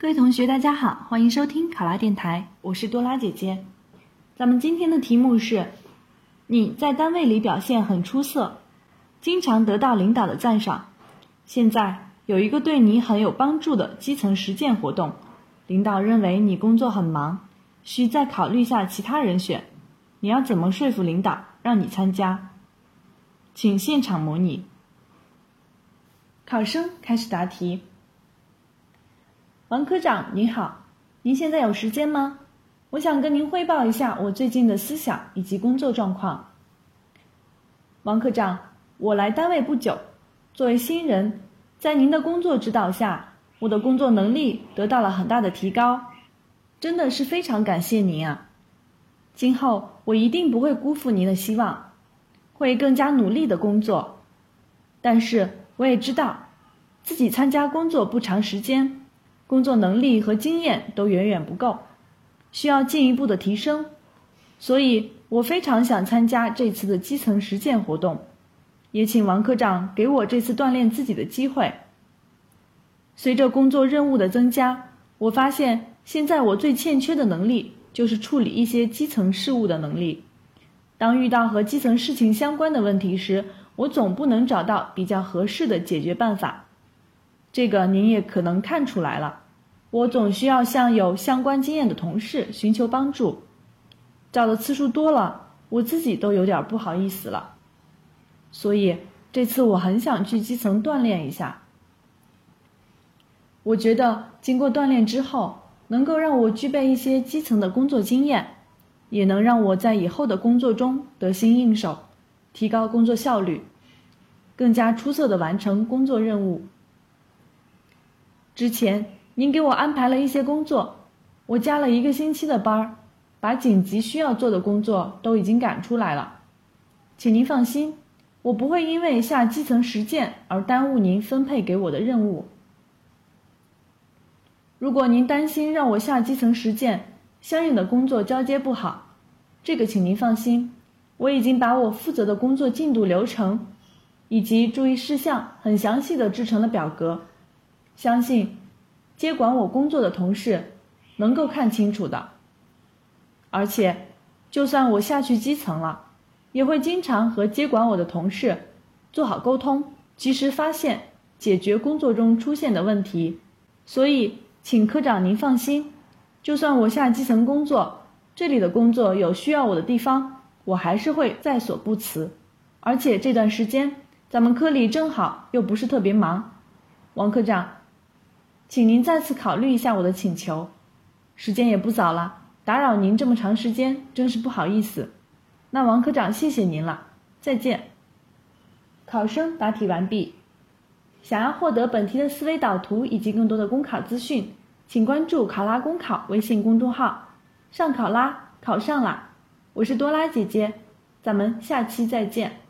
各位同学，大家好，欢迎收听考拉电台，我是多拉姐姐。咱们今天的题目是：你在单位里表现很出色，经常得到领导的赞赏。现在有一个对你很有帮助的基层实践活动，领导认为你工作很忙，需再考虑下其他人选。你要怎么说服领导让你参加？请现场模拟。考生开始答题。王科长您好，您现在有时间吗？我想跟您汇报一下我最近的思想以及工作状况。王科长，我来单位不久，作为新人，在您的工作指导下，我的工作能力得到了很大的提高，真的是非常感谢您啊！今后我一定不会辜负您的希望，会更加努力的工作。但是我也知道，自己参加工作不长时间。工作能力和经验都远远不够，需要进一步的提升，所以我非常想参加这次的基层实践活动，也请王科长给我这次锻炼自己的机会。随着工作任务的增加，我发现现在我最欠缺的能力就是处理一些基层事务的能力。当遇到和基层事情相关的问题时，我总不能找到比较合适的解决办法。这个您也可能看出来了，我总需要向有相关经验的同事寻求帮助，找的次数多了，我自己都有点不好意思了。所以这次我很想去基层锻炼一下。我觉得经过锻炼之后，能够让我具备一些基层的工作经验，也能让我在以后的工作中得心应手，提高工作效率，更加出色的完成工作任务。之前您给我安排了一些工作，我加了一个星期的班儿，把紧急需要做的工作都已经赶出来了。请您放心，我不会因为下基层实践而耽误您分配给我的任务。如果您担心让我下基层实践，相应的工作交接不好，这个请您放心，我已经把我负责的工作进度流程以及注意事项很详细的制成了表格。相信接管我工作的同事能够看清楚的，而且就算我下去基层了，也会经常和接管我的同事做好沟通，及时发现解决工作中出现的问题。所以，请科长您放心，就算我下基层工作，这里的工作有需要我的地方，我还是会在所不辞。而且这段时间咱们科里正好又不是特别忙，王科长。请您再次考虑一下我的请求，时间也不早了，打扰您这么长时间，真是不好意思。那王科长，谢谢您了，再见。考生答题完毕。想要获得本题的思维导图以及更多的公考资讯，请关注“考拉公考”微信公众号。上考拉，考上啦！我是多拉姐姐，咱们下期再见。